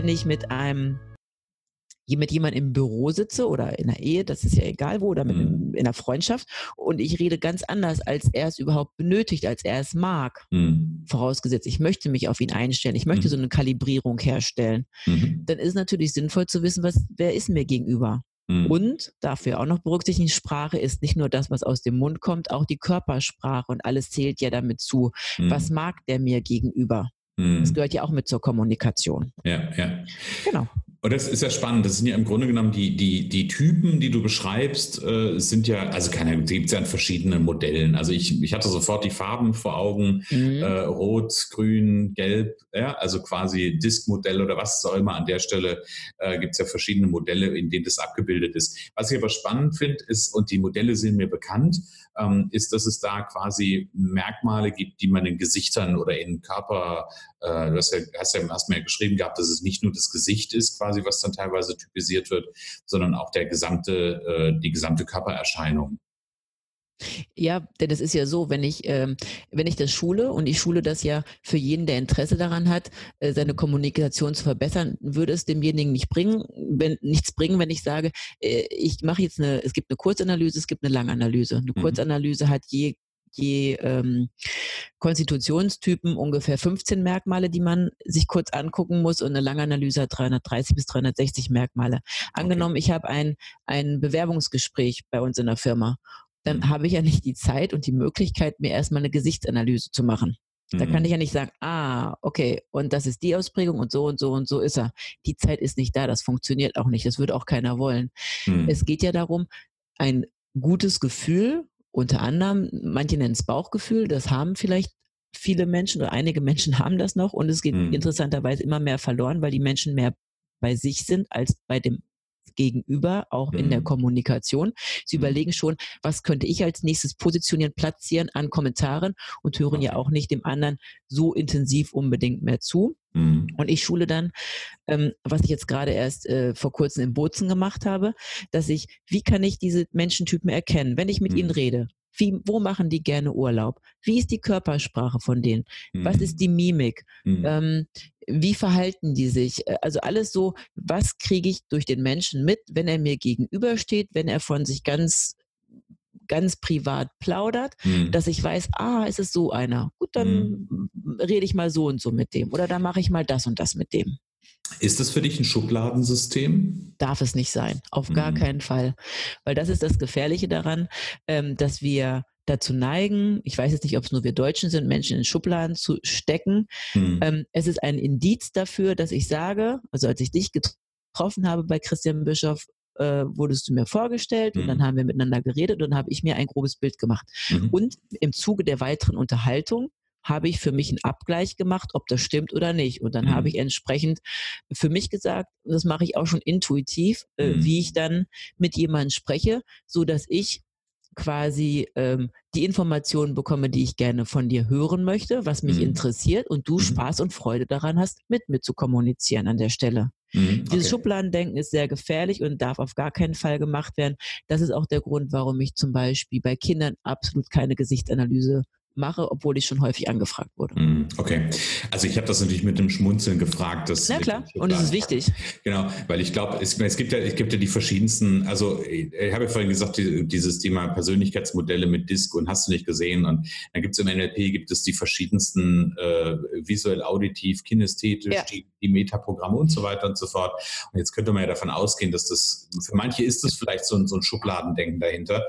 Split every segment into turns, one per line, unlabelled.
wenn ich mit einem mit jemandem im Büro sitze oder in der Ehe, das ist ja egal wo, oder mit mhm. in einer Freundschaft und ich rede ganz anders, als er es überhaupt benötigt, als er es mag. Mhm. Vorausgesetzt, ich möchte mich auf ihn einstellen, ich möchte mhm. so eine Kalibrierung herstellen. Mhm. Dann ist es natürlich sinnvoll zu wissen, was, wer ist mir gegenüber. Mhm. Und dafür auch noch berücksichtigen, Sprache ist nicht nur das, was aus dem Mund kommt, auch die Körpersprache und alles zählt ja damit zu. Was mag der mir gegenüber? Das gehört ja auch mit zur Kommunikation.
Ja, ja. Genau. Und das ist ja spannend. Das sind ja im Grunde genommen die, die, die Typen, die du beschreibst, äh, sind ja, also keine Ahnung, gibt es ja in verschiedenen Modellen. Also ich, ich hatte sofort die Farben vor Augen, mhm. äh, rot, grün, gelb, ja, also quasi Disk-Modell oder was auch immer. An der Stelle äh, gibt es ja verschiedene Modelle, in denen das abgebildet ist. Was ich aber spannend finde, ist, und die Modelle sind mir bekannt, ähm, ist, dass es da quasi Merkmale gibt, die man in Gesichtern oder in Körper, äh, du hast ja, hast ja erstmal ja geschrieben gehabt, dass es nicht nur das Gesicht ist, quasi, was dann teilweise typisiert wird, sondern auch der gesamte, äh, die gesamte Körpererscheinung.
Ja, denn es ist ja so, wenn ich, ähm, wenn ich das schule und ich schule das ja für jeden, der Interesse daran hat, äh, seine Kommunikation zu verbessern, würde es demjenigen nicht bringen, wenn nichts bringen, wenn ich sage, äh, ich mache jetzt eine, es gibt eine Kurzanalyse, es gibt eine Langanalyse. Eine mhm. Kurzanalyse hat je je ähm, Konstitutionstypen ungefähr 15 Merkmale, die man sich kurz angucken muss und eine Langanalyse hat 330 bis 360 Merkmale. Angenommen, okay. ich habe ein, ein Bewerbungsgespräch bei uns in der Firma dann mhm. habe ich ja nicht die Zeit und die Möglichkeit, mir erstmal eine Gesichtsanalyse zu machen. Da kann mhm. ich ja nicht sagen, ah, okay, und das ist die Ausprägung und so und so und so ist er. Die Zeit ist nicht da, das funktioniert auch nicht, das würde auch keiner wollen. Mhm. Es geht ja darum, ein gutes Gefühl, unter anderem, manche nennen es Bauchgefühl, das haben vielleicht viele Menschen oder einige Menschen haben das noch und es geht mhm. interessanterweise immer mehr verloren, weil die Menschen mehr bei sich sind als bei dem Gegenüber, auch mhm. in der mhm. Kommunikation. Sie mhm. überlegen schon, was könnte ich als nächstes positionieren, platzieren an Kommentaren und hören okay. ja auch nicht dem anderen so intensiv unbedingt mehr zu. Mhm. Und ich schule dann, ähm, was ich jetzt gerade erst äh, vor kurzem in Bozen gemacht habe, dass ich, wie kann ich diese Menschentypen erkennen, wenn ich mit ihnen mhm. rede? Wie, wo machen die gerne Urlaub? Wie ist die Körpersprache von denen? Mhm. Was ist die Mimik? Mhm. Ähm, wie verhalten die sich? Äh, also alles so, was kriege ich durch den Menschen mit, wenn er mir gegenübersteht, wenn er von sich ganz ganz privat plaudert, mhm. dass ich weiß, ah, ist es so einer. Gut, dann mhm. rede ich mal so und so mit dem oder dann mache ich mal das und das mit dem.
Ist das für dich ein Schubladensystem?
Darf es nicht sein, auf gar mhm. keinen Fall. Weil das ist das Gefährliche daran, ähm, dass wir dazu neigen, ich weiß jetzt nicht, ob es nur wir Deutschen sind, Menschen in Schubladen zu stecken. Mhm. Ähm, es ist ein Indiz dafür, dass ich sage, also als ich dich getroffen habe bei Christian Bischof, äh, wurdest du mir vorgestellt mhm. und dann haben wir miteinander geredet und dann habe ich mir ein grobes Bild gemacht. Mhm. Und im Zuge der weiteren Unterhaltung habe ich für mich einen Abgleich gemacht, ob das stimmt oder nicht. Und dann mhm. habe ich entsprechend für mich gesagt, das mache ich auch schon intuitiv, äh, mhm. wie ich dann mit jemandem spreche, so dass ich quasi ähm, die Informationen bekomme, die ich gerne von dir hören möchte, was mich mhm. interessiert und du mhm. Spaß und Freude daran hast, mit mir zu kommunizieren an der Stelle. Mhm, okay. Dieses Schubladendenken ist sehr gefährlich und darf auf gar keinen Fall gemacht werden. Das ist auch der Grund, warum ich zum Beispiel bei Kindern absolut keine Gesichtsanalyse mache, obwohl ich schon häufig angefragt wurde.
Mm, okay. Also ich habe das natürlich mit dem Schmunzeln gefragt. Dass
Na klar, und es ist wichtig.
Genau, weil ich glaube, es, es, gibt ja, es gibt ja die verschiedensten, also ich habe ja vorhin gesagt, die, dieses Thema Persönlichkeitsmodelle mit Disk und hast du nicht gesehen. Und dann gibt es im NLP gibt es die verschiedensten äh, visuell, auditiv, kinästhetisch, ja. die, die Metaprogramme und so weiter und so fort. Und jetzt könnte man ja davon ausgehen, dass das, für manche ist das vielleicht so ein, so ein Schubladendenken dahinter.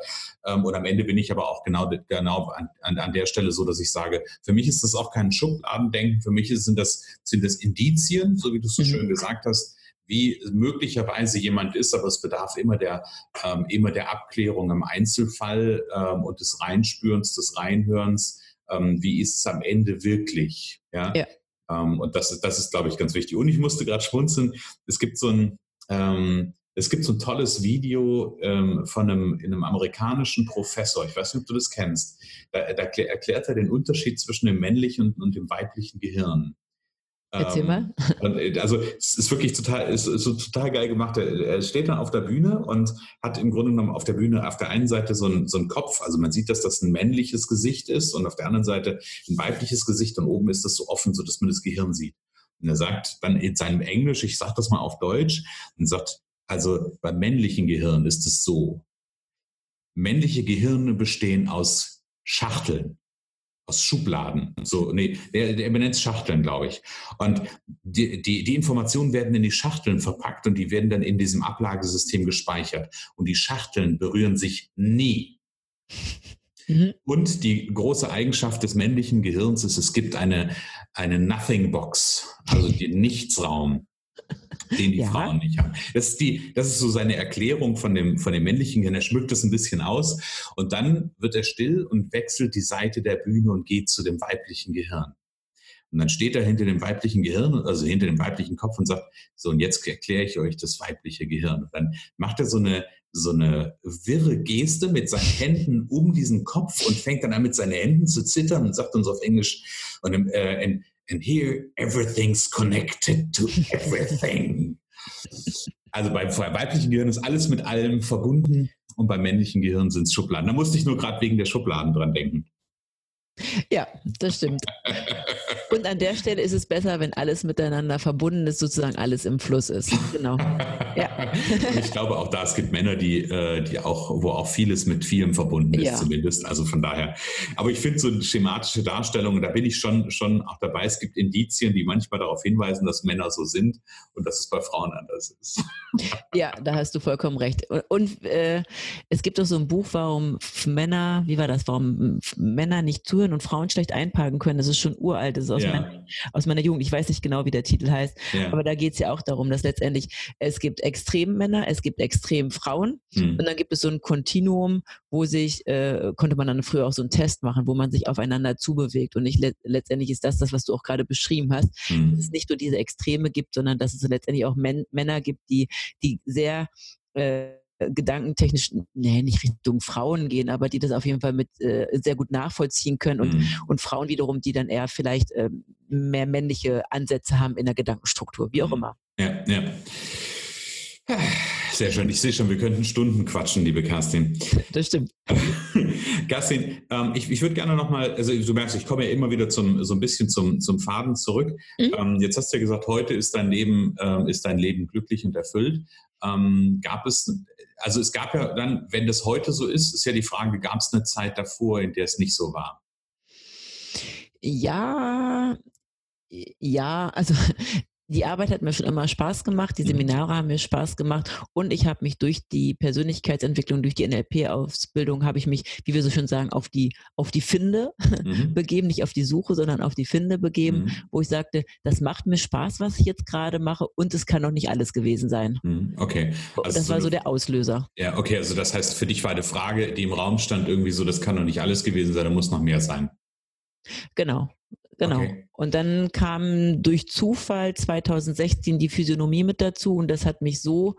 Ähm, und am Ende bin ich aber auch genau, genau an, an, an der Stelle so, dass ich sage, für mich ist das auch kein Schubladendenken, für mich sind das, sind das Indizien, so wie du es so mhm. schön gesagt hast, wie möglicherweise jemand ist, aber es bedarf immer der, ähm, immer der Abklärung im Einzelfall ähm, und des Reinspürens, des Reinhörens, ähm, wie ist es am Ende wirklich. Ja. ja. Ähm, und das ist, das ist, glaube ich, ganz wichtig. Und ich musste gerade schmunzeln. Es gibt so ein, ähm, es gibt so ein tolles Video ähm, von einem, einem amerikanischen Professor, ich weiß nicht, ob du das kennst, da, da erklärt er den Unterschied zwischen dem männlichen und, und dem weiblichen Gehirn.
Erzähl mal.
Ähm, äh, also es ist wirklich total, ist, ist so total geil gemacht. Er steht dann auf der Bühne und hat im Grunde genommen auf der Bühne auf der einen Seite so ein, so ein Kopf, also man sieht, dass das ein männliches Gesicht ist und auf der anderen Seite ein weibliches Gesicht und oben ist das so offen, so dass man das Gehirn sieht. Und er sagt dann in seinem Englisch, ich sage das mal auf Deutsch, und sagt, also beim männlichen Gehirn ist es so. Männliche Gehirne bestehen aus Schachteln, aus Schubladen. So, nee, der, der benennt Schachteln, glaube ich. Und die, die, die Informationen werden in die Schachteln verpackt und die werden dann in diesem Ablagesystem gespeichert. Und die Schachteln berühren sich nie. Mhm. Und die große Eigenschaft des männlichen Gehirns ist, es gibt eine, eine Nothing Box, also den Nichtsraum den die ja. Frauen nicht haben. Das ist, die, das ist so seine Erklärung von dem, von dem männlichen Gehirn. Er schmückt das ein bisschen aus und dann wird er still und wechselt die Seite der Bühne und geht zu dem weiblichen Gehirn. Und dann steht er hinter dem weiblichen Gehirn, also hinter dem weiblichen Kopf und sagt, so, und jetzt erkläre ich euch das weibliche Gehirn. Und dann macht er so eine, so eine wirre Geste mit seinen Händen um diesen Kopf und fängt dann an, mit seinen Händen zu zittern und sagt uns auf Englisch, und, äh, and, and here everything's connected to everything. Also beim weiblichen Gehirn ist alles mit allem verbunden und beim männlichen Gehirn sind es Schubladen. Da musste ich nur gerade wegen der Schubladen dran denken.
Ja, das stimmt. Und an der Stelle ist es besser, wenn alles miteinander verbunden ist, sozusagen alles im Fluss ist. Genau.
Ja. Ich glaube auch da, es gibt Männer, die, äh, die auch, wo auch vieles mit vielem verbunden ist, ja. zumindest. Also von daher. Aber ich finde so schematische Darstellungen, da bin ich schon, schon auch dabei. Es gibt Indizien, die manchmal darauf hinweisen, dass Männer so sind und dass es bei Frauen anders ist.
Ja, da hast du vollkommen recht. Und äh, es gibt auch so ein Buch, warum Männer, wie war das, warum Männer nicht zuhören und Frauen schlecht einparken können. Das ist schon uralt, das ist aus, ja. meiner, aus meiner Jugend. Ich weiß nicht genau, wie der Titel heißt, ja. aber da geht es ja auch darum, dass letztendlich es gibt extrem Männer, es gibt extrem Frauen mhm. und dann gibt es so ein Kontinuum, wo sich, äh, konnte man dann früher auch so einen Test machen, wo man sich aufeinander zubewegt. Und nicht letztendlich ist das das, was du auch gerade beschrieben hast, mhm. dass es nicht nur diese Extreme gibt, sondern dass es letztendlich auch Män Männer gibt, die, die sehr äh, gedankentechnisch, nee, nicht Richtung Frauen gehen, aber die das auf jeden Fall mit äh, sehr gut nachvollziehen können und, mhm. und Frauen wiederum, die dann eher vielleicht äh, mehr männliche Ansätze haben in der Gedankenstruktur, wie auch mhm. immer.
Ja, ja. Sehr schön. Ich sehe schon, wir könnten Stunden quatschen, liebe Kerstin.
Das stimmt.
Kerstin, ähm, ich, ich würde gerne nochmal, also du merkst, ich komme ja immer wieder zum, so ein bisschen zum, zum Faden zurück. Mhm. Ähm, jetzt hast du ja gesagt, heute ist dein Leben, ähm, ist dein Leben glücklich und erfüllt. Ähm, gab es, also es gab ja dann, wenn das heute so ist, ist ja die Frage, gab es eine Zeit davor, in der es nicht so war?
Ja, ja, also die Arbeit hat mir schon immer Spaß gemacht, die mhm. Seminare haben mir Spaß gemacht und ich habe mich durch die Persönlichkeitsentwicklung, durch die NLP-Ausbildung, habe ich mich, wie wir so schön sagen, auf die, auf die Finde mhm. begeben, nicht auf die Suche, sondern auf die Finde begeben, mhm. wo ich sagte, das macht mir Spaß, was ich jetzt gerade mache und es kann noch nicht alles gewesen sein.
Mhm. Okay.
Also das war so der Auslöser.
Ja, okay, also das heißt, für dich war eine Frage, die im Raum stand, irgendwie so, das kann noch nicht alles gewesen sein, da muss noch mehr sein.
Genau. Genau. Okay. Und dann kam durch Zufall 2016 die Physiognomie mit dazu und das hat mich so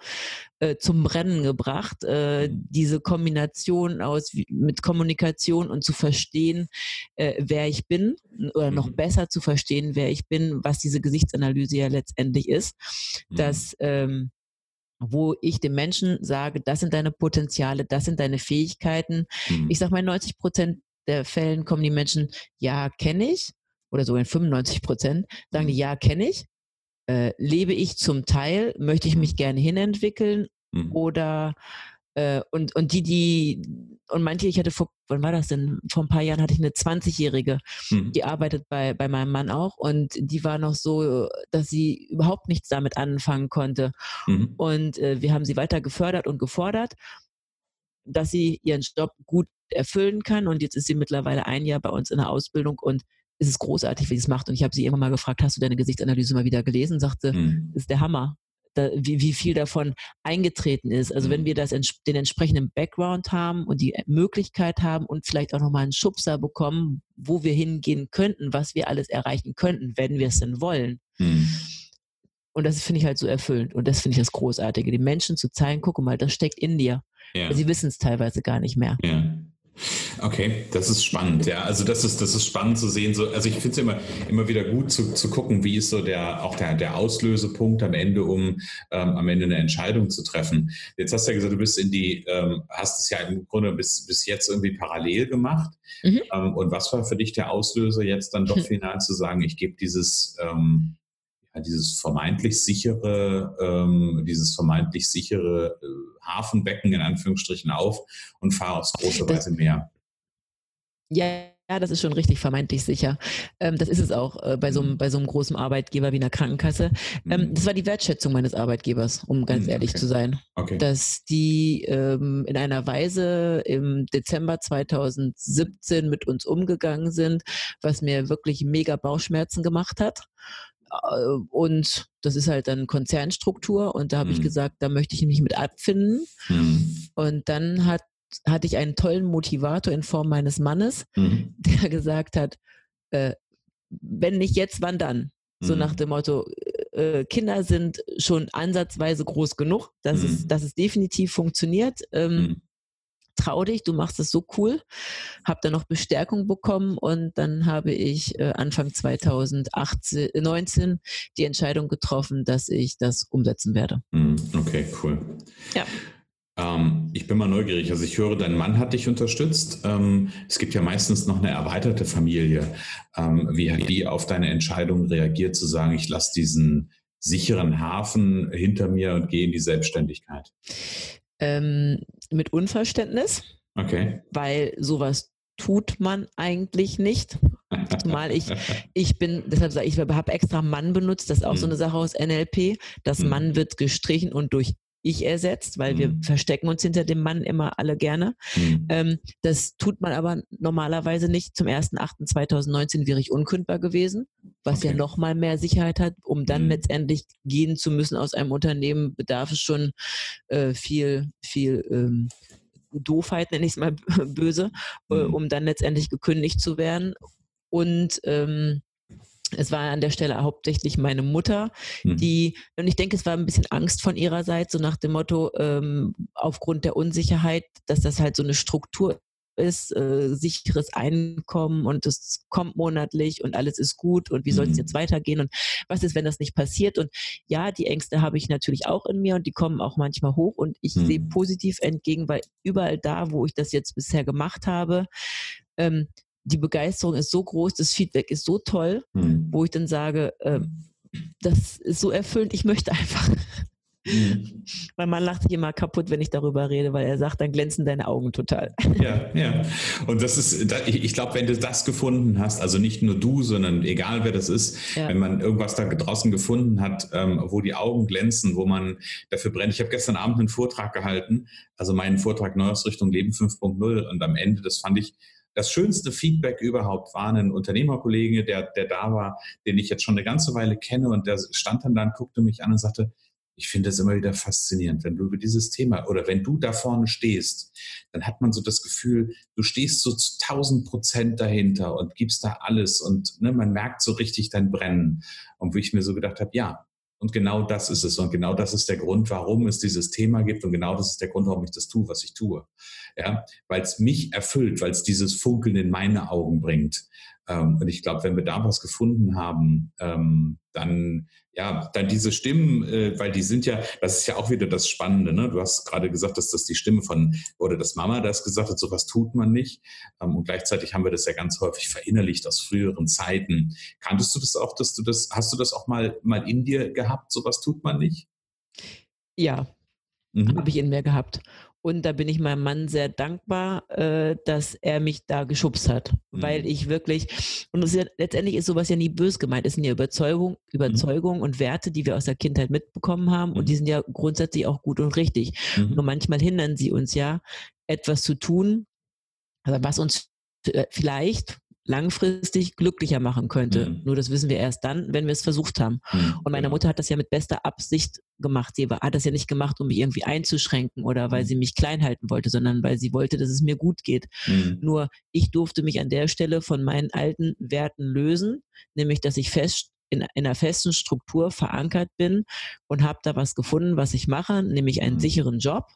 äh, zum Brennen gebracht, äh, diese Kombination aus mit Kommunikation und zu verstehen, äh, wer ich bin oder noch mhm. besser zu verstehen, wer ich bin, was diese Gesichtsanalyse ja letztendlich ist, mhm. dass ähm, wo ich dem Menschen sage, das sind deine Potenziale, das sind deine Fähigkeiten. Mhm. Ich sage mal, 90 Prozent der Fällen kommen die Menschen, ja, kenne ich, oder so in 95 Prozent, sagen die, mhm. ja, kenne ich, äh, lebe ich zum Teil, möchte ich mich gerne hinentwickeln mhm. oder äh, und, und die, die, und manche, ich hatte vor, wann war das denn? Vor ein paar Jahren hatte ich eine 20-Jährige, mhm. die arbeitet bei, bei meinem Mann auch und die war noch so, dass sie überhaupt nichts damit anfangen konnte. Mhm. Und äh, wir haben sie weiter gefördert und gefordert, dass sie ihren Job gut erfüllen kann und jetzt ist sie mittlerweile ein Jahr bei uns in der Ausbildung und es ist großartig, wie sie es macht. Und ich habe sie irgendwann mal gefragt, hast du deine Gesichtsanalyse mal wieder gelesen? Sagte, mhm. ist der Hammer. Da, wie, wie viel davon eingetreten ist. Also mhm. wenn wir das den entsprechenden Background haben und die Möglichkeit haben und vielleicht auch nochmal einen Schubser bekommen, wo wir hingehen könnten, was wir alles erreichen könnten, wenn wir es denn wollen. Mhm. Und das finde ich halt so erfüllend. Und das finde ich das Großartige, den Menschen zu zeigen, guck mal, das steckt in dir. Ja. Sie wissen es teilweise gar nicht mehr.
Ja. Okay, das ist spannend. Ja, also das ist, das ist spannend zu sehen. So, also ich finde es immer, immer wieder gut zu, zu gucken, wie ist so der, auch der, der Auslösepunkt am Ende, um ähm, am Ende eine Entscheidung zu treffen. Jetzt hast du ja gesagt, du bist in die, ähm, hast es ja im Grunde bis, bis jetzt irgendwie parallel gemacht. Mhm. Ähm, und was war für dich der Auslöser, jetzt dann doch final zu sagen, ich gebe dieses, ähm, dieses vermeintlich sichere, ähm, dieses vermeintlich sichere äh, Hafenbecken in Anführungsstrichen auf und fahre aufs große weiße Meer.
Ja, ja, das ist schon richtig vermeintlich sicher. Ähm, das ist es auch äh, bei, so einem, mhm. bei so einem großen Arbeitgeber wie einer Krankenkasse. Ähm, mhm. das war die Wertschätzung meines Arbeitgebers, um ganz mhm, ehrlich okay. zu sein. Okay. Dass die ähm, in einer Weise im Dezember 2017 mit uns umgegangen sind, was mir wirklich mega Bauchschmerzen gemacht hat. Äh, und das ist halt dann Konzernstruktur und da habe mhm. ich gesagt, da möchte ich mich mit abfinden. Mhm. Und dann hat hatte ich einen tollen Motivator in Form meines Mannes, mhm. der gesagt hat, äh, wenn nicht jetzt, wann dann? So mhm. nach dem Motto, äh, äh, Kinder sind schon ansatzweise groß genug, dass, mhm. es, dass es definitiv funktioniert. Ähm, mhm. Trau dich, du machst es so cool. Hab dann noch Bestärkung bekommen und dann habe ich äh, Anfang 2019 die Entscheidung getroffen, dass ich das umsetzen werde.
Mhm. Okay, cool. Ja. Ähm, ich bin mal neugierig. Also ich höre, dein Mann hat dich unterstützt. Ähm, es gibt ja meistens noch eine erweiterte Familie. Ähm, wie hat die auf deine Entscheidung reagiert, zu sagen, ich lasse diesen sicheren Hafen hinter mir und gehe in die Selbstständigkeit?
Ähm, mit Unverständnis.
Okay.
Weil sowas tut man eigentlich nicht. Zumal ich, ich bin, deshalb sage ich, ich habe extra Mann benutzt, das ist auch so eine hm. Sache aus NLP. Das hm. Mann wird gestrichen und durch ich ersetzt, weil mhm. wir verstecken uns hinter dem Mann immer alle gerne. Mhm. Ähm, das tut man aber normalerweise nicht. Zum 1.8.2019 wäre ich unkündbar gewesen, was okay. ja nochmal mehr Sicherheit hat. Um dann mhm. letztendlich gehen zu müssen aus einem Unternehmen, bedarf es schon äh, viel, viel ähm, Doofheit, nenne ich es mal böse, äh, mhm. um dann letztendlich gekündigt zu werden. Und ähm, es war an der Stelle hauptsächlich meine Mutter, mhm. die, und ich denke, es war ein bisschen Angst von ihrer Seite, so nach dem Motto, ähm, aufgrund der Unsicherheit, dass das halt so eine Struktur ist, äh, sicheres Einkommen und es kommt monatlich und alles ist gut und wie soll es mhm. jetzt weitergehen und was ist, wenn das nicht passiert? Und ja, die Ängste habe ich natürlich auch in mir und die kommen auch manchmal hoch und ich mhm. sehe positiv entgegen, weil überall da, wo ich das jetzt bisher gemacht habe, ähm, die Begeisterung ist so groß, das Feedback ist so toll, mhm. wo ich dann sage, äh, das ist so erfüllend, ich möchte einfach. Mhm. Mein Mann lacht sich immer kaputt, wenn ich darüber rede, weil er sagt, dann glänzen deine Augen total.
Ja, ja. Und das ist, ich glaube, wenn du das gefunden hast, also nicht nur du, sondern egal wer das ist, ja. wenn man irgendwas da draußen gefunden hat, ähm, wo die Augen glänzen, wo man dafür brennt. Ich habe gestern Abend einen Vortrag gehalten, also meinen Vortrag Neuausrichtung Leben 5.0 und am Ende, das fand ich das schönste Feedback überhaupt war ein Unternehmerkollege, der, der da war, den ich jetzt schon eine ganze Weile kenne und der stand dann da und guckte mich an und sagte, ich finde es immer wieder faszinierend, wenn du über dieses Thema oder wenn du da vorne stehst, dann hat man so das Gefühl, du stehst so zu 1000 Prozent dahinter und gibst da alles und ne, man merkt so richtig dein Brennen. Und wo ich mir so gedacht habe, ja, und genau das ist es. Und genau das ist der Grund, warum es dieses Thema gibt. Und genau das ist der Grund, warum ich das tue, was ich tue. Ja, weil es mich erfüllt, weil es dieses Funkeln in meine Augen bringt. Ähm, und ich glaube, wenn wir da was gefunden haben, ähm, dann ja, dann diese Stimmen, äh, weil die sind ja, das ist ja auch wieder das Spannende. Ne? Du hast gerade gesagt, dass das die Stimme von oder das Mama das gesagt hat, sowas tut man nicht. Ähm, und gleichzeitig haben wir das ja ganz häufig verinnerlicht aus früheren Zeiten. Kanntest du das auch, dass du das, hast du das auch mal mal in dir gehabt? Sowas tut man nicht?
Ja, mhm. habe ich in mir gehabt. Und da bin ich meinem Mann sehr dankbar, äh, dass er mich da geschubst hat, mhm. weil ich wirklich, und ja, letztendlich ist sowas ja nie bös gemeint, es sind ja Überzeugung, Überzeugung mhm. und Werte, die wir aus der Kindheit mitbekommen haben mhm. und die sind ja grundsätzlich auch gut und richtig. Mhm. Nur manchmal hindern sie uns ja, etwas zu tun, was uns äh, vielleicht langfristig glücklicher machen könnte. Mhm. Nur das wissen wir erst dann, wenn wir es versucht haben. Mhm. Und meine. Mutter hat das ja mit bester Absicht gemacht. Sie hat das ja nicht gemacht, um mich irgendwie einzuschränken oder weil mhm. sie mich klein halten wollte, sondern weil sie wollte, dass es mir gut geht. Mhm. Nur ich durfte mich an der Stelle von meinen alten Werten lösen, nämlich dass ich fest in, in einer festen Struktur verankert bin und habe da was gefunden, was ich mache, nämlich einen mhm. sicheren Job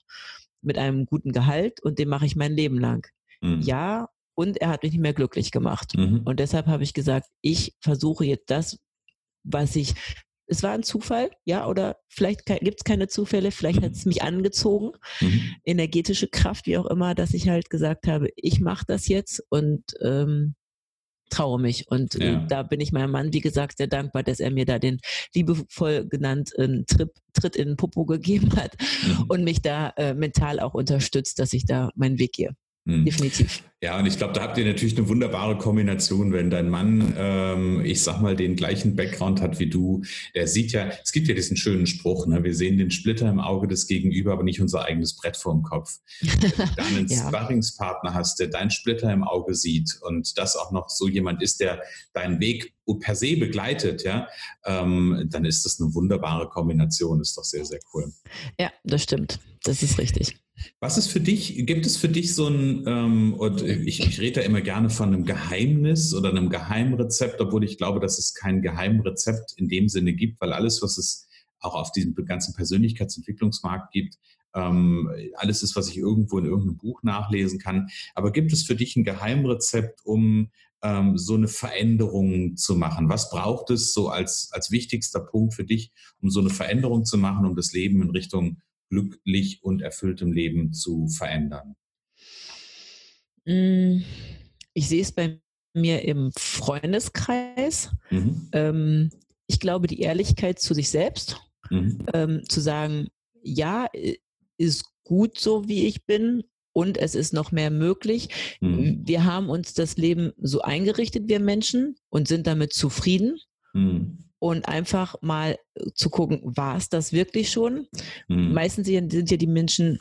mit einem guten Gehalt und den mache ich mein Leben lang. Mhm. Ja, und er hat mich nicht mehr glücklich gemacht. Mhm. Und deshalb habe ich gesagt, ich versuche jetzt das, was ich, es war ein Zufall, ja, oder vielleicht gibt es keine Zufälle, vielleicht hat es mich angezogen, mhm. energetische Kraft, wie auch immer, dass ich halt gesagt habe, ich mache das jetzt und ähm, traue mich. Und äh, ja. da bin ich meinem Mann, wie gesagt, sehr dankbar, dass er mir da den liebevoll genannten Trip, Tritt in den Popo gegeben hat mhm. und mich da äh, mental auch unterstützt, dass ich da meinen Weg gehe. Mhm. Definitiv.
Ja, und ich glaube, da habt ihr natürlich eine wunderbare Kombination, wenn dein Mann, ähm, ich sag mal, den gleichen Background hat wie du. Der sieht ja, es gibt ja diesen schönen Spruch, ne? wir sehen den Splitter im Auge des Gegenüber, aber nicht unser eigenes Brett vorm Kopf. Wenn du dann einen ja. Sparringspartner hast, der deinen Splitter im Auge sieht und das auch noch so jemand ist, der deinen Weg per se begleitet, ja, ähm, dann ist das eine wunderbare Kombination. Ist doch sehr, sehr cool.
Ja, das stimmt. Das ist richtig.
Was ist für dich, gibt es für dich so ein, ähm, und ich, ich rede da immer gerne von einem Geheimnis oder einem Geheimrezept, obwohl ich glaube, dass es kein Geheimrezept in dem Sinne gibt, weil alles, was es auch auf diesem ganzen Persönlichkeitsentwicklungsmarkt gibt, ähm, alles ist, was ich irgendwo in irgendeinem Buch nachlesen kann. Aber gibt es für dich ein Geheimrezept, um ähm, so eine Veränderung zu machen? Was braucht es so als, als wichtigster Punkt für dich, um so eine Veränderung zu machen, um das Leben in Richtung glücklich und erfülltem Leben zu verändern?
Mm, ich sehe es bei mir im Freundeskreis. Mhm. Ähm, ich glaube, die Ehrlichkeit zu sich selbst, mhm. ähm, zu sagen, ja, ist gut so, wie ich bin und es ist noch mehr möglich. Mhm. Wir haben uns das Leben so eingerichtet, wir Menschen, und sind damit zufrieden. Mhm und einfach mal äh, zu gucken, war es das wirklich schon? Mhm. Meistens sind ja die Menschen,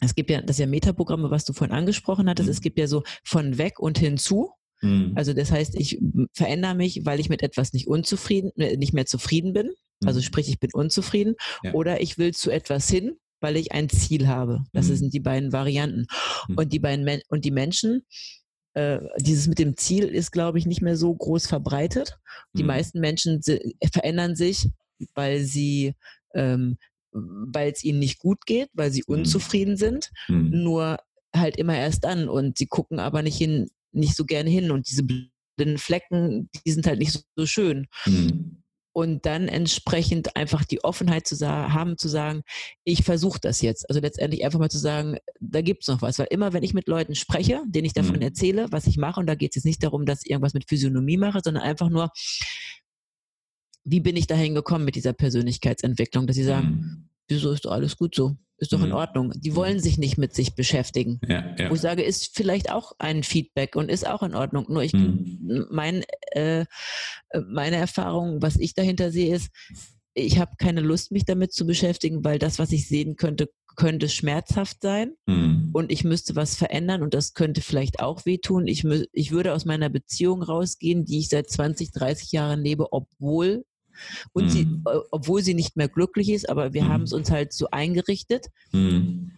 es gibt ja das ja Metaprogramme, was du vorhin angesprochen hattest, mhm. es gibt ja so von weg und hinzu. Mhm. Also das heißt, ich verändere mich, weil ich mit etwas nicht unzufrieden, äh, nicht mehr zufrieden bin. Also mhm. sprich, ich bin unzufrieden. Ja. Oder ich will zu etwas hin, weil ich ein Ziel habe. Das sind die beiden Varianten. Und die beiden Men und die Menschen, äh, dieses mit dem Ziel ist, glaube ich, nicht mehr so groß verbreitet. Die mhm. meisten Menschen verändern sich, weil sie, ähm, weil es ihnen nicht gut geht, weil sie mhm. unzufrieden sind, mhm. nur halt immer erst an und sie gucken aber nicht hin, nicht so gerne hin und diese blinden Flecken, die sind halt nicht so, so schön. Mhm und dann entsprechend einfach die Offenheit zu haben, zu sagen, ich versuche das jetzt. Also letztendlich einfach mal zu sagen, da gibt's noch was. Weil immer, wenn ich mit Leuten spreche, denen ich davon mhm. erzähle, was ich mache, und da geht es jetzt nicht darum, dass ich irgendwas mit Physiognomie mache, sondern einfach nur, wie bin ich dahin gekommen mit dieser Persönlichkeitsentwicklung, dass sie sagen, mhm. wieso ist doch alles gut so? Ist doch in mhm. Ordnung. Die mhm. wollen sich nicht mit sich beschäftigen. Ja, ja. Wo ich sage, ist vielleicht auch ein Feedback und ist auch in Ordnung. Nur ich, mhm. mein, äh, meine Erfahrung, was ich dahinter sehe, ist, ich habe keine Lust, mich damit zu beschäftigen, weil das, was ich sehen könnte, könnte schmerzhaft sein mhm. und ich müsste was verändern und das könnte vielleicht auch wehtun. Ich, ich würde aus meiner Beziehung rausgehen, die ich seit 20, 30 Jahren lebe, obwohl und mhm. sie, obwohl sie nicht mehr glücklich ist, aber wir mhm. haben es uns halt so eingerichtet. Mhm.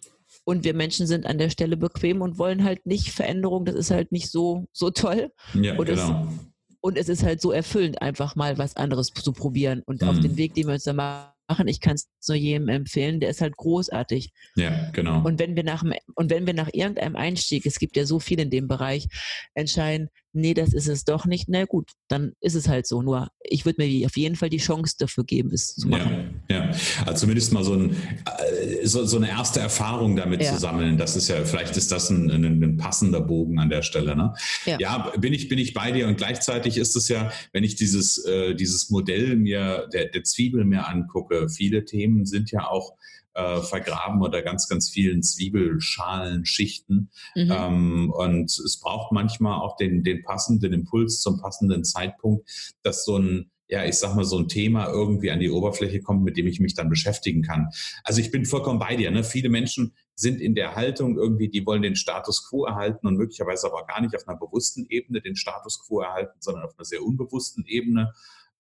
Und wir Menschen sind an der Stelle bequem und wollen halt nicht Veränderung. Das ist halt nicht so, so toll. Ja, und genau. Es, und es ist halt so erfüllend, einfach mal was anderes zu probieren. Und auf den mhm. Weg, den wir uns da machen, machen. Ich kann es nur jedem empfehlen. Der ist halt großartig.
Ja, genau.
Und wenn wir nach und wenn wir nach irgendeinem Einstieg, es gibt ja so viel in dem Bereich, entscheiden, nee, das ist es doch nicht, na gut, dann ist es halt so. Nur ich würde mir auf jeden Fall die Chance dafür geben, es zu
machen. Ja, ja. Also zumindest mal so, ein, äh, so, so eine erste Erfahrung damit ja. zu sammeln. Das ist ja, vielleicht ist das ein, ein, ein passender Bogen an der Stelle. Ne? Ja. ja, bin ich, bin ich bei dir und gleichzeitig ist es ja, wenn ich dieses, äh, dieses Modell mir, der, der Zwiebel mir angucke, viele Themen sind ja auch äh, vergraben unter ganz, ganz vielen Zwiebelschalen-Schichten. Mhm. Ähm, und es braucht manchmal auch den, den passenden Impuls zum passenden Zeitpunkt, dass so ein ja, ich sag mal, so ein Thema irgendwie an die Oberfläche kommt, mit dem ich mich dann beschäftigen kann. Also ich bin vollkommen bei dir. Ne? Viele Menschen sind in der Haltung irgendwie, die wollen den Status quo erhalten und möglicherweise aber gar nicht auf einer bewussten Ebene den Status quo erhalten, sondern auf einer sehr unbewussten Ebene.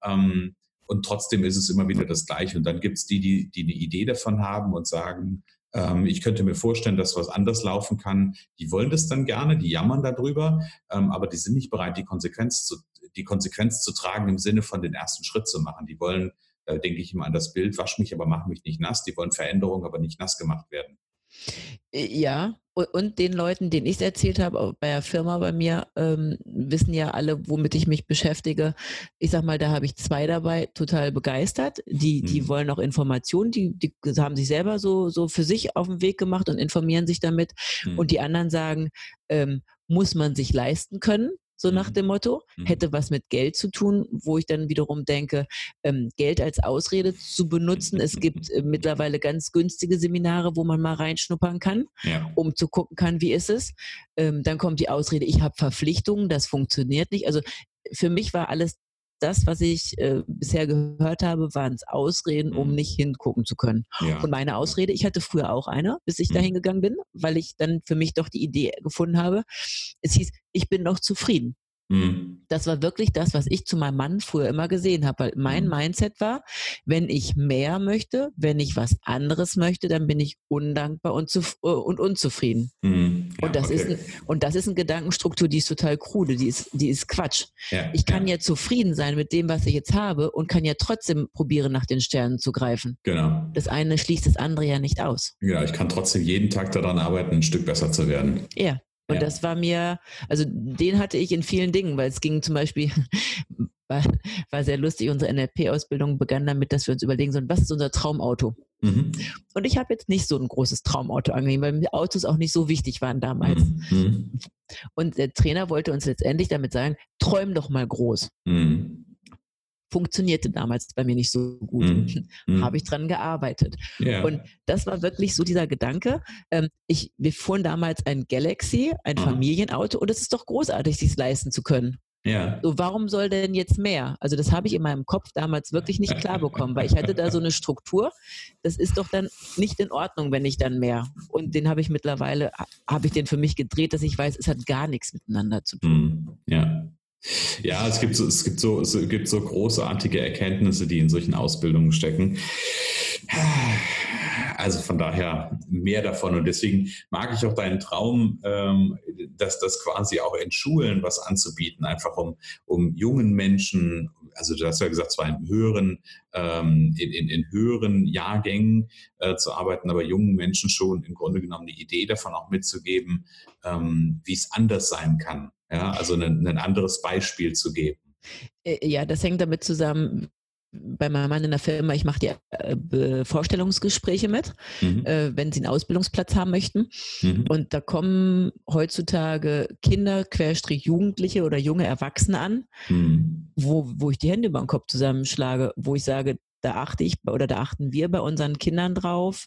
Ähm, und trotzdem ist es immer wieder das Gleiche. Und dann gibt es die, die, die eine Idee davon haben und sagen, ähm, ich könnte mir vorstellen, dass was anders laufen kann. Die wollen das dann gerne, die jammern darüber, ähm, aber die sind nicht bereit, die Konsequenz zu, die Konsequenz zu tragen im Sinne von den ersten Schritt zu machen. Die wollen, da denke ich immer an das Bild, wasch mich, aber mach mich nicht nass. Die wollen Veränderungen, aber nicht nass gemacht werden.
Äh, ja, und den Leuten, denen ich es erzählt habe, bei der Firma bei mir, ähm, wissen ja alle, womit ich mich beschäftige. Ich sag mal, da habe ich zwei dabei, total begeistert. Die, die mhm. wollen auch Informationen, die, die haben sich selber so, so für sich auf den Weg gemacht und informieren sich damit. Mhm. Und die anderen sagen, ähm, muss man sich leisten können. So nach mhm. dem Motto, mhm. hätte was mit Geld zu tun, wo ich dann wiederum denke, ähm, Geld als Ausrede zu benutzen. Es gibt äh, mittlerweile ganz günstige Seminare, wo man mal reinschnuppern kann, ja. um zu gucken kann, wie ist es. Ähm, dann kommt die Ausrede, ich habe Verpflichtungen, das funktioniert nicht. Also für mich war alles das, was ich äh, bisher gehört habe, waren es Ausreden, um mhm. nicht hingucken zu können. Ja. Und meine Ausrede, ich hatte früher auch eine, bis ich mhm. dahin gegangen bin, weil ich dann für mich doch die Idee gefunden habe. Es hieß, ich bin noch zufrieden. Mhm. Das war wirklich das, was ich zu meinem Mann früher immer gesehen habe, weil mein mhm. Mindset war, wenn ich mehr möchte, wenn ich was anderes möchte, dann bin ich undankbar und, äh, und unzufrieden. Mhm. Ja, und, das okay. ist ein, und das ist eine Gedankenstruktur, die ist total krude, die ist, die ist Quatsch. Ja, ich kann ja. ja zufrieden sein mit dem, was ich jetzt habe und kann ja trotzdem probieren, nach den Sternen zu greifen. Genau. Das eine schließt das andere ja nicht aus.
Ja, ich kann trotzdem jeden Tag daran arbeiten, ein Stück besser zu werden.
Ja, und ja. das war mir, also den hatte ich in vielen Dingen, weil es ging zum Beispiel, war, war sehr lustig, unsere NLP-Ausbildung begann damit, dass wir uns überlegen sollen, was ist unser Traumauto? Mhm. Und ich habe jetzt nicht so ein großes Traumauto angegeben, weil mir Autos auch nicht so wichtig waren damals. Mhm. Und der Trainer wollte uns letztendlich damit sagen, träum doch mal groß. Mhm funktionierte damals bei mir nicht so gut. Mhm. mhm. Habe ich dran gearbeitet. Ja. Und das war wirklich so dieser Gedanke. Ähm, ich, wir fuhren damals ein Galaxy, ein mhm. Familienauto, und es ist doch großartig, sich leisten zu können. Ja. So, warum soll denn jetzt mehr? Also das habe ich in meinem Kopf damals wirklich nicht klar bekommen, weil ich hatte da so eine Struktur. Das ist doch dann nicht in Ordnung, wenn ich dann mehr. Und den habe ich mittlerweile, habe ich den für mich gedreht, dass ich weiß, es hat gar nichts miteinander zu tun.
Mhm. Ja. Ja, es gibt so, es gibt so, es gibt so großartige Erkenntnisse, die in solchen Ausbildungen stecken. Also von daher mehr davon. Und deswegen mag ich auch deinen Traum, ähm, dass das quasi auch in Schulen was anzubieten, einfach um, um jungen Menschen, also du hast ja gesagt, zwar in höheren, ähm, in, in, in höheren Jahrgängen äh, zu arbeiten, aber jungen Menschen schon im Grunde genommen eine Idee davon auch mitzugeben, ähm, wie es anders sein kann. Ja, also ein, ein anderes Beispiel zu geben.
Äh, ja, das hängt damit zusammen, bei meinem Mann in der Firma, ich mache die äh, Vorstellungsgespräche mit, mhm. äh, wenn sie einen Ausbildungsplatz haben möchten. Mhm. Und da kommen heutzutage Kinder, Querstrich Jugendliche oder junge Erwachsene an, mhm. wo, wo ich die Hände über den Kopf zusammenschlage, wo ich sage, da achte ich oder da achten wir bei unseren Kindern drauf.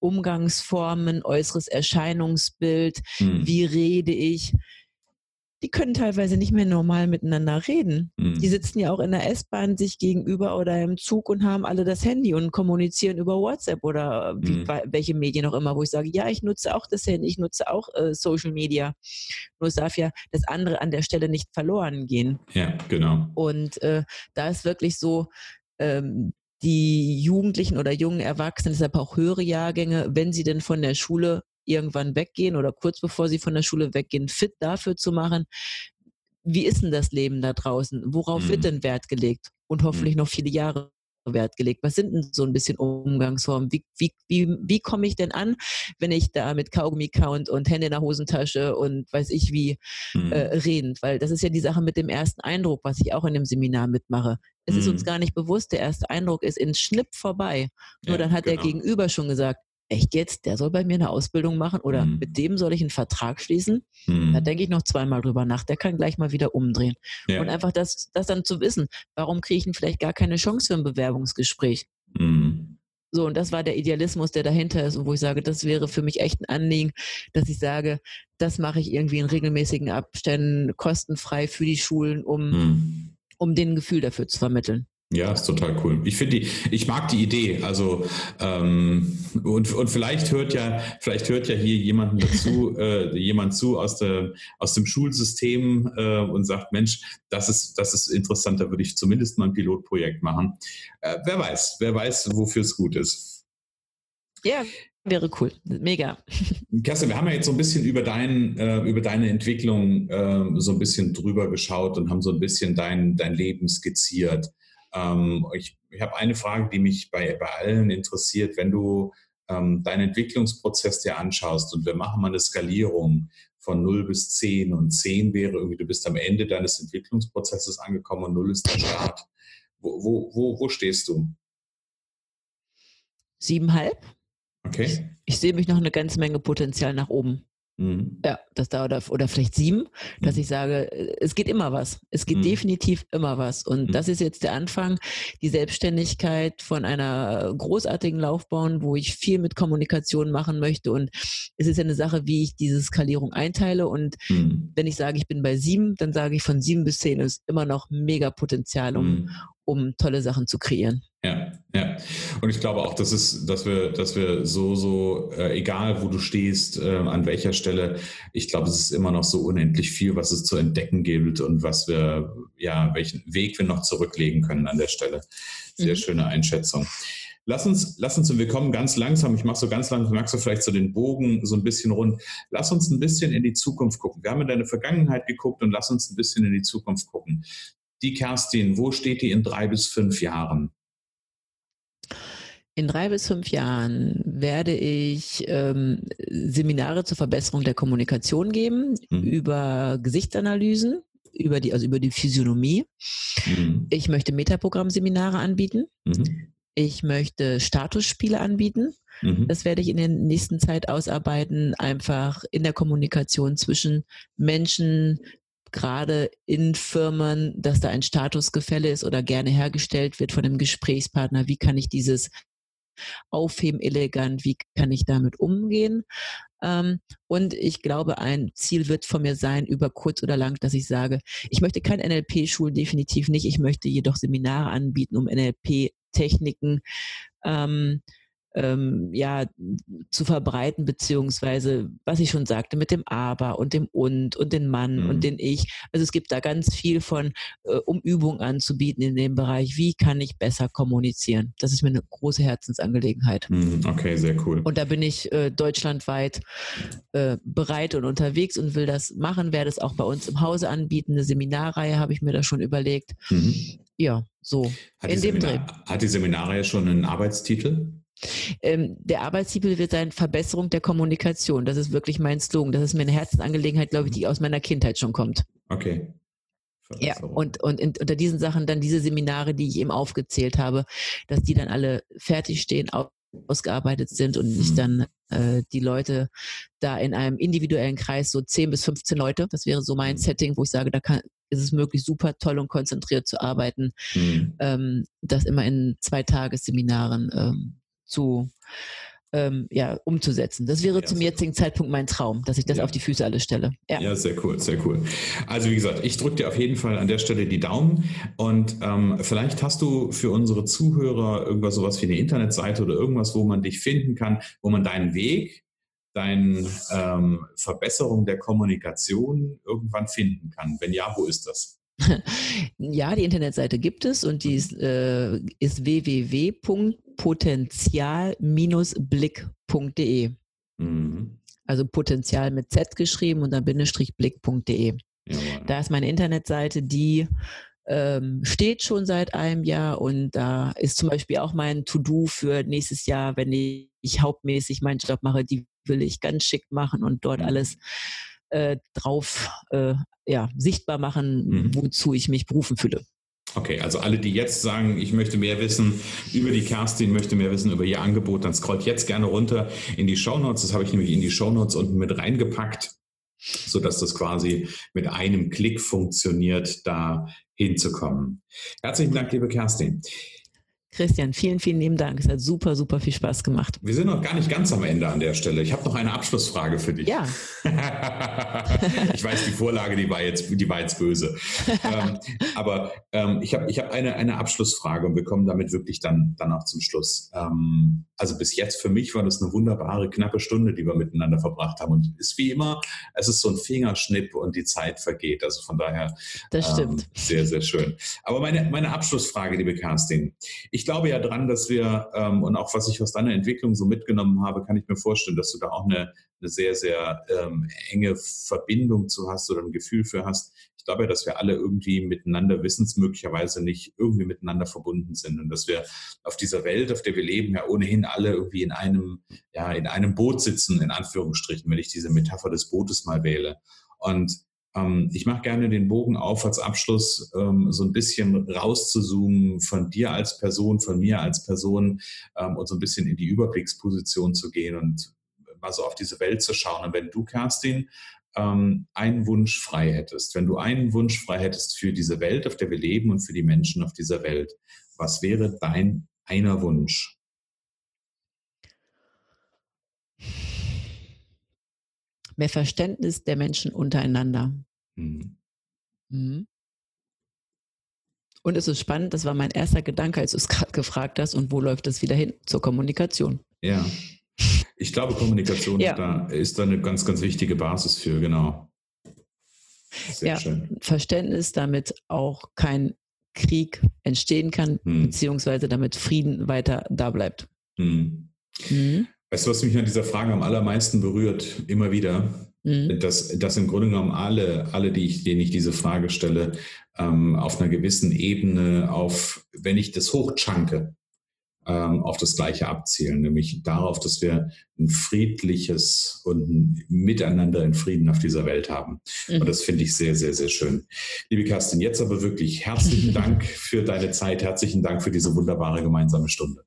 Umgangsformen, äußeres Erscheinungsbild, mhm. wie rede ich, die können teilweise nicht mehr normal miteinander reden. Mhm. Die sitzen ja auch in der S-Bahn sich gegenüber oder im Zug und haben alle das Handy und kommunizieren über WhatsApp oder wie, mhm. welche Medien auch immer, wo ich sage, ja, ich nutze auch das Handy, ich nutze auch äh, Social Media. Nur es darf ja das andere an der Stelle nicht verloren gehen.
Ja, genau.
Und äh, da ist wirklich so, ähm, die Jugendlichen oder jungen Erwachsenen, deshalb auch höhere Jahrgänge, wenn sie denn von der Schule irgendwann weggehen oder kurz bevor sie von der Schule weggehen, fit dafür zu machen, wie ist denn das Leben da draußen? Worauf mhm. wird denn Wert gelegt? Und hoffentlich mhm. noch viele Jahre Wert gelegt? Was sind denn so ein bisschen Umgangsformen? Wie, wie, wie, wie komme ich denn an, wenn ich da mit Kaugummi-Count und Hände in der Hosentasche und weiß ich wie mhm. äh, reden? Weil das ist ja die Sache mit dem ersten Eindruck, was ich auch in dem Seminar mitmache. Es mhm. ist uns gar nicht bewusst, der erste Eindruck ist in Schnipp vorbei. Nur ja, dann hat genau. der Gegenüber schon gesagt, echt jetzt, der soll bei mir eine Ausbildung machen oder mhm. mit dem soll ich einen Vertrag schließen? Mhm. Da denke ich noch zweimal drüber nach. Der kann gleich mal wieder umdrehen. Ja. Und einfach das, das dann zu wissen, warum kriege ich denn vielleicht gar keine Chance für ein Bewerbungsgespräch? Mhm. So, und das war der Idealismus, der dahinter ist und wo ich sage, das wäre für mich echt ein Anliegen, dass ich sage, das mache ich irgendwie in regelmäßigen Abständen kostenfrei für die Schulen, um, mhm. um den Gefühl dafür zu vermitteln.
Ja, ist total cool. Ich finde die, ich mag die Idee. Also ähm, und, und vielleicht hört ja, vielleicht hört ja hier jemanden dazu, äh, jemand zu aus der aus dem Schulsystem äh, und sagt, Mensch, das ist das ist interessant. Da würde ich zumindest mal ein Pilotprojekt machen. Äh, wer weiß, wer weiß, wofür es gut ist.
Ja, Wäre cool, mega.
Kerstin, wir haben ja jetzt so ein bisschen über, dein, äh, über deine Entwicklung äh, so ein bisschen drüber geschaut und haben so ein bisschen dein, dein Leben skizziert. Ähm, ich ich habe eine Frage, die mich bei, bei allen interessiert. Wenn du ähm, deinen Entwicklungsprozess dir anschaust und wir machen mal eine Skalierung von 0 bis 10 und 10 wäre irgendwie, du bist am Ende deines Entwicklungsprozesses angekommen und 0 ist der Start. Wo, wo, wo, wo stehst du?
Siebenhalb.
Okay.
Ich, ich sehe mich noch eine ganze Menge Potenzial nach oben. Mhm. Ja, das da oder, oder vielleicht sieben, dass mhm. ich sage, es geht immer was. Es geht mhm. definitiv immer was. Und mhm. das ist jetzt der Anfang, die Selbstständigkeit von einer großartigen Laufbahn, wo ich viel mit Kommunikation machen möchte. Und es ist ja eine Sache, wie ich diese Skalierung einteile. Und mhm. wenn ich sage, ich bin bei sieben, dann sage ich von sieben bis zehn ist immer noch mega Potenzial, um, mhm. um tolle Sachen zu kreieren.
Ja, ja. Und ich glaube auch, dass es, dass wir, dass wir so, so, äh, egal wo du stehst, äh, an welcher Stelle, ich glaube, es ist immer noch so unendlich viel, was es zu entdecken gilt und was wir, ja, welchen Weg wir noch zurücklegen können an der Stelle. Sehr mhm. schöne Einschätzung. Lass uns, lass uns, und wir kommen ganz langsam, ich mache so ganz langsam, magst du vielleicht so den Bogen so ein bisschen rund. Lass uns ein bisschen in die Zukunft gucken. Wir haben in deine Vergangenheit geguckt und lass uns ein bisschen in die Zukunft gucken. Die Kerstin, wo steht die in drei bis fünf Jahren?
In drei bis fünf Jahren werde ich ähm, Seminare zur Verbesserung der Kommunikation geben mhm. über Gesichtsanalysen, über die, also über die Physiognomie. Mhm. Ich möchte Metaprogramm-Seminare anbieten. Mhm. Ich möchte Statusspiele anbieten. Mhm. Das werde ich in der nächsten Zeit ausarbeiten, einfach in der Kommunikation zwischen Menschen, gerade in Firmen, dass da ein Statusgefälle ist oder gerne hergestellt wird von einem Gesprächspartner. Wie kann ich dieses aufheben elegant, wie kann ich damit umgehen. Ähm, und ich glaube, ein Ziel wird von mir sein, über kurz oder lang, dass ich sage, ich möchte kein NLP-Schulen, definitiv nicht. Ich möchte jedoch Seminare anbieten, um NLP-Techniken ähm, ähm, ja, zu verbreiten, beziehungsweise, was ich schon sagte, mit dem Aber und dem Und und den Mann mhm. und den Ich. Also es gibt da ganz viel von, äh, um Übungen anzubieten in dem Bereich, wie kann ich besser kommunizieren. Das ist mir eine große Herzensangelegenheit.
Mhm. Okay, sehr cool.
Und da bin ich äh, deutschlandweit äh, bereit und unterwegs und will das machen, werde es auch bei uns im Hause anbieten. Eine Seminarreihe habe ich mir da schon überlegt. Mhm. Ja, so.
Hat in dem Seminar, Dreh. Hat die Seminarreihe schon einen Arbeitstitel?
Ähm, der Arbeitstitel wird sein Verbesserung der Kommunikation. Das ist wirklich mein Slogan. Das ist mir eine Herzensangelegenheit, glaube ich, die aus meiner Kindheit schon kommt.
Okay.
Ja, und, und in, unter diesen Sachen dann diese Seminare, die ich eben aufgezählt habe, dass die dann alle fertig stehen, ausgearbeitet sind und ich mhm. dann äh, die Leute da in einem individuellen Kreis, so 10 bis 15 Leute, das wäre so mein mhm. Setting, wo ich sage, da kann, ist es möglich, super toll und konzentriert zu arbeiten, mhm. ähm, das immer in zwei Tagesseminaren ähm, zu ähm, ja, umzusetzen. Das wäre ja, zum jetzigen cool. Zeitpunkt mein Traum, dass ich das ja. auf die Füße alle stelle.
Ja. ja, sehr cool, sehr cool. Also wie gesagt, ich drücke dir auf jeden Fall an der Stelle die Daumen und ähm, vielleicht hast du für unsere Zuhörer irgendwas sowas wie eine Internetseite oder irgendwas, wo man dich finden kann, wo man deinen Weg, deine ähm, Verbesserung der Kommunikation irgendwann finden kann. Wenn ja, wo ist das?
ja, die Internetseite gibt es und die ist, äh, ist www.potenzial-blick.de. Mhm. Also Potenzial mit Z geschrieben und dann Bindestrich blick.de. Da ist meine Internetseite, die ähm, steht schon seit einem Jahr und da ist zum Beispiel auch mein To-Do für nächstes Jahr, wenn ich, ich hauptmäßig meinen Job mache, die will ich ganz schick machen und dort mhm. alles äh, drauf äh, ja, sichtbar machen, mhm. wozu ich mich berufen fühle.
Okay, also alle, die jetzt sagen, ich möchte mehr wissen über die Kerstin, möchte mehr wissen über ihr Angebot, dann scrollt jetzt gerne runter in die Shownotes. Das habe ich nämlich in die Shownotes unten mit reingepackt, sodass das quasi mit einem Klick funktioniert, da hinzukommen. Herzlichen Dank, liebe Kerstin.
Christian, vielen, vielen lieben Dank. Es hat super, super viel Spaß gemacht.
Wir sind noch gar nicht ganz am Ende an der Stelle. Ich habe noch eine Abschlussfrage für dich.
Ja.
ich weiß, die Vorlage, die war jetzt, die war jetzt böse. ähm, aber ähm, ich habe ich hab eine, eine Abschlussfrage und wir kommen damit wirklich dann, dann auch zum Schluss. Ähm, also bis jetzt für mich war das eine wunderbare, knappe Stunde, die wir miteinander verbracht haben. Und ist wie immer, es ist so ein Fingerschnipp und die Zeit vergeht. Also von daher
das stimmt.
Ähm, sehr, sehr schön. Aber meine, meine Abschlussfrage, liebe Kerstin. Ich glaube ja dran, dass wir, ähm, und auch was ich aus deiner Entwicklung so mitgenommen habe, kann ich mir vorstellen, dass du da auch eine, eine sehr, sehr ähm, enge Verbindung zu hast oder ein Gefühl für hast. Ich glaube ja, dass wir alle irgendwie miteinander wissensmöglicherweise nicht irgendwie miteinander verbunden sind und dass wir auf dieser Welt, auf der wir leben, ja ohnehin alle irgendwie in einem, ja, in einem Boot sitzen, in Anführungsstrichen, wenn ich diese Metapher des Bootes mal wähle. Und ich mache gerne den Bogen auf als Abschluss, ähm, so ein bisschen rauszuzoomen von dir als Person, von mir als Person ähm, und so ein bisschen in die Überblicksposition zu gehen und mal so auf diese Welt zu schauen. Und wenn du, Kerstin, ähm, einen Wunsch frei hättest, wenn du einen Wunsch frei hättest für diese Welt, auf der wir leben und für die Menschen auf dieser Welt, was wäre dein einer Wunsch?
Mehr Verständnis der Menschen untereinander. Mhm. Mhm. Und es ist spannend, das war mein erster Gedanke, als du es gerade gefragt hast, und wo läuft es wieder hin? Zur Kommunikation.
Ja. Ich glaube, Kommunikation ja. ist, da, ist da eine ganz, ganz wichtige Basis für, genau.
Sehr ja, schön. Verständnis, damit auch kein Krieg entstehen kann, hm. beziehungsweise damit Frieden weiter da bleibt. Hm.
Mhm. Weißt du, was mich an dieser Frage am allermeisten berührt, immer wieder? Mhm. Dass, dass im Grunde genommen alle, alle, die ich, denen ich diese Frage stelle, ähm, auf einer gewissen Ebene, auf, wenn ich das hochchunke, ähm, auf das Gleiche abzielen, nämlich darauf, dass wir ein friedliches und ein Miteinander in Frieden auf dieser Welt haben. Mhm. Und das finde ich sehr, sehr, sehr schön. Liebe Kerstin, jetzt aber wirklich herzlichen Dank für deine Zeit, herzlichen Dank für diese wunderbare gemeinsame Stunde.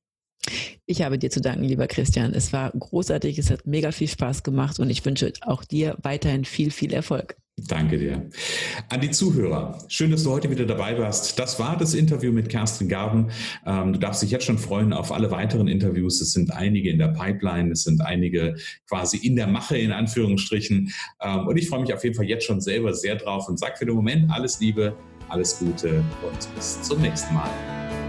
Ich habe dir zu danken, lieber Christian. Es war großartig, es hat mega viel Spaß gemacht und ich wünsche auch dir weiterhin viel, viel Erfolg.
Danke dir. An die Zuhörer, schön, dass du heute wieder dabei warst. Das war das Interview mit Kerstin Garben. Ähm, du darfst dich jetzt schon freuen auf alle weiteren Interviews. Es sind einige in der Pipeline, es sind einige quasi in der Mache, in Anführungsstrichen. Ähm, und ich freue mich auf jeden Fall jetzt schon selber sehr drauf und sage für den Moment alles Liebe, alles Gute und bis zum nächsten Mal.